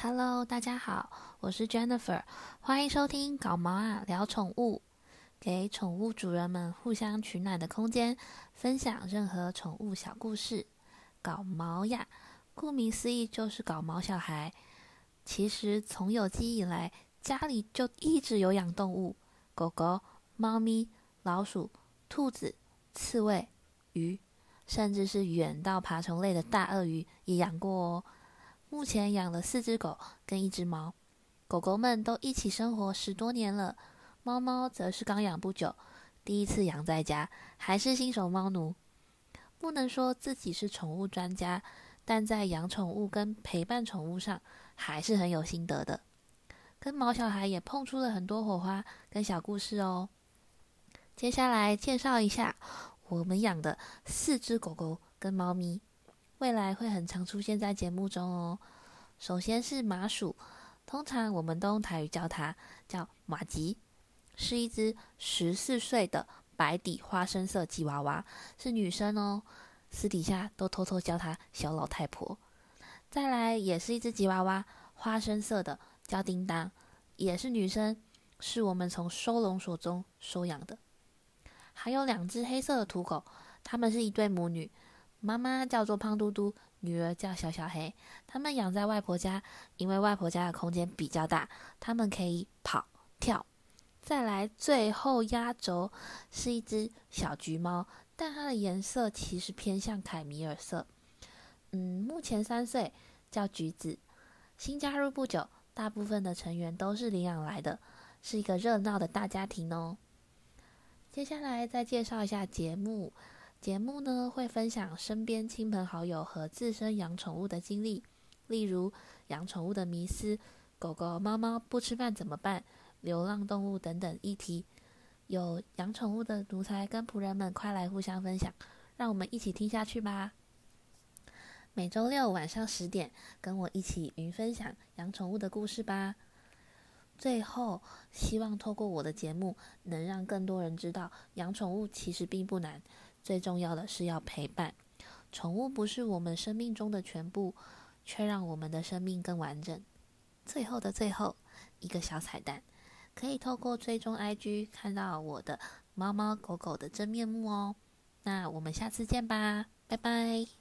Hello，大家好，我是 Jennifer，欢迎收听搞毛啊聊宠物，给宠物主人们互相取暖的空间，分享任何宠物小故事。搞毛呀，顾名思义就是搞毛小孩。其实从有记忆以来，家里就一直有养动物，狗狗、猫咪、老鼠、兔子、刺猬、鱼，甚至是远到爬虫类的大鳄鱼也养过哦。目前养了四只狗跟一只猫，狗狗们都一起生活十多年了，猫猫则是刚养不久，第一次养在家，还是新手猫奴。不能说自己是宠物专家，但在养宠物跟陪伴宠物上还是很有心得的。跟毛小孩也碰出了很多火花跟小故事哦。接下来介绍一下我们养的四只狗狗跟猫咪。未来会很常出现在节目中哦。首先是麻薯，通常我们都用台语叫它叫马吉，是一只十四岁的白底花生色吉娃娃，是女生哦。私底下都偷偷叫她小老太婆。再来也是一只吉娃娃，花生色的叫叮当，也是女生，是我们从收容所中收养的。还有两只黑色的土狗，它们是一对母女。妈妈叫做胖嘟嘟，女儿叫小小黑。他们养在外婆家，因为外婆家的空间比较大，他们可以跑跳。再来，最后压轴是一只小橘猫，但它的颜色其实偏向凯米尔色。嗯，目前三岁，叫橘子，新加入不久，大部分的成员都是领养来的，是一个热闹的大家庭哦。接下来再介绍一下节目。节目呢会分享身边亲朋好友和自身养宠物的经历，例如养宠物的迷思、狗狗、猫猫不吃饭怎么办、流浪动物等等议题。有养宠物的奴才跟仆人们，快来互相分享，让我们一起听下去吧。每周六晚上十点，跟我一起云分享养宠物的故事吧。最后，希望透过我的节目，能让更多人知道养宠物其实并不难。最重要的是要陪伴，宠物不是我们生命中的全部，却让我们的生命更完整。最后的最后，一个小彩蛋，可以透过追踪 IG 看到我的猫猫狗狗的真面目哦。那我们下次见吧，拜拜。